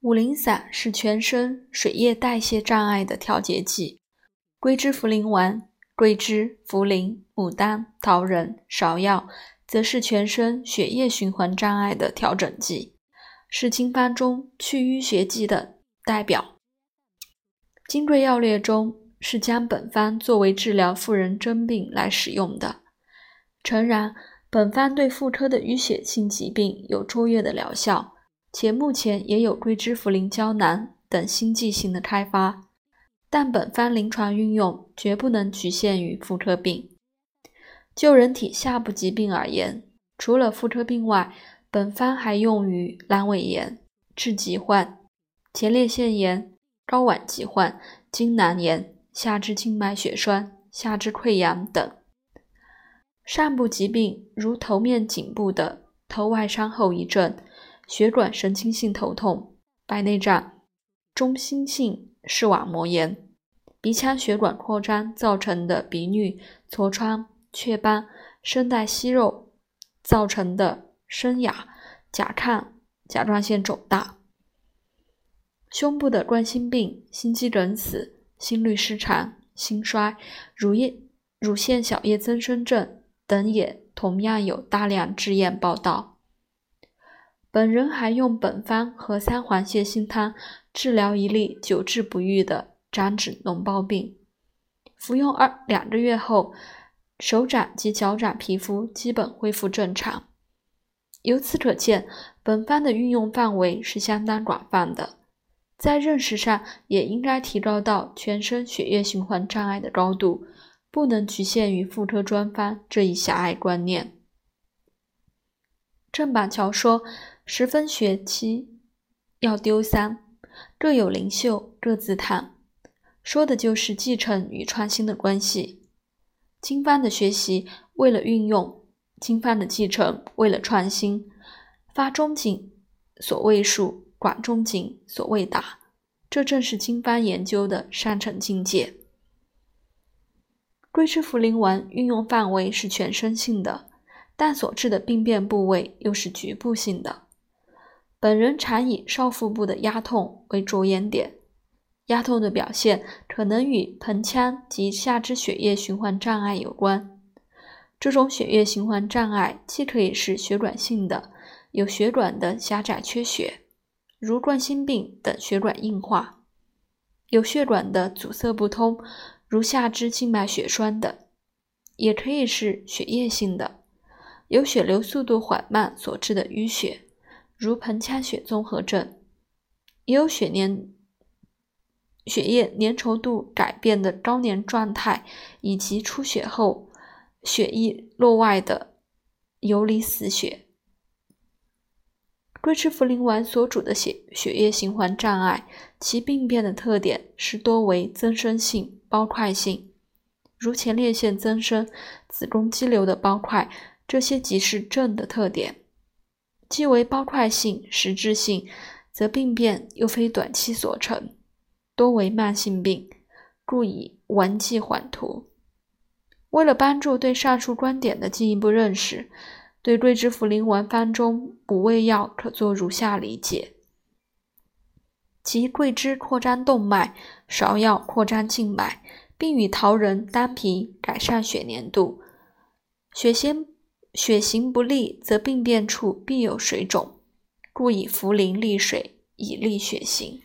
五苓散是全身水液代谢障碍的调节剂，桂枝茯苓丸、桂枝、茯苓、牡丹、桃仁、芍药则是全身血液循环障碍的调整剂，是经方中祛淤血剂的代表。金匮要略中是将本方作为治疗妇人真病来使用的。诚然，本方对妇科的淤血性疾病有卓越的疗效。且目前也有桂枝茯苓胶囊等新剂型的开发，但本方临床运用绝不能局限于妇科病。就人体下部疾病而言，除了妇科病外，本方还用于阑尾炎、痔疾患、前列腺炎、睾丸疾患、精囊炎、下肢静脉血栓、下肢溃疡等。上部疾病如头面颈部的头外伤后遗症。血管神经性头痛、白内障、中心性视网膜炎、鼻腔血管扩张造成的鼻衄、痤疮、雀斑、声带息肉造成的声哑、甲亢、甲状腺肿大、胸部的冠心病、心肌梗死、心律失常、心衰、乳液乳腺小叶增生症等，也同样有大量治验报道。本人还用本方和三黄泻心汤治疗一例久治不愈的掌指脓包病，服用二两个月后，手掌及脚掌皮肤基本恢复正常。由此可见，本方的运用范围是相当广泛的，在认识上也应该提高到全身血液循环障碍的高度，不能局限于妇科专方这一狭隘观念。郑板桥说。十分学期要丢三，各有灵秀，各自叹，说的就是继承与创新的关系。经方的学习为了运用，经方的继承为了创新。发中景所谓术，管中景所谓达，这正是经方研究的上乘境界。桂枝茯苓丸运用范围是全身性的，但所治的病变部位又是局部性的。本人常以少腹部的压痛为着眼点，压痛的表现可能与盆腔及下肢血液循环障碍有关。这种血液循环障碍既可以是血管性的，有血管的狭窄缺血，如冠心病等血管硬化；有血管的阻塞不通，如下肢静脉血栓等；也可以是血液性的，有血流速度缓慢所致的淤血。如盆腔血综合症，也有血粘、血液粘稠度改变的高粘状态，以及出血后血液落外的游离死血。桂枝茯苓丸所主的血血液循环障碍，其病变的特点是多为增生性、包块性，如前列腺增生、子宫肌瘤的包块，这些即是症的特点。既为包块性、实质性，则病变又非短期所成，多为慢性病，故以丸剂缓图。为了帮助对上述观点的进一步认识，对桂枝茯苓丸方中补胃药可做如下理解：即桂枝扩张动脉，芍药扩张静脉，并与桃仁、丹皮改善血粘度，血先。血行不利，则病变处必有水肿，故以茯苓利水，以利血行。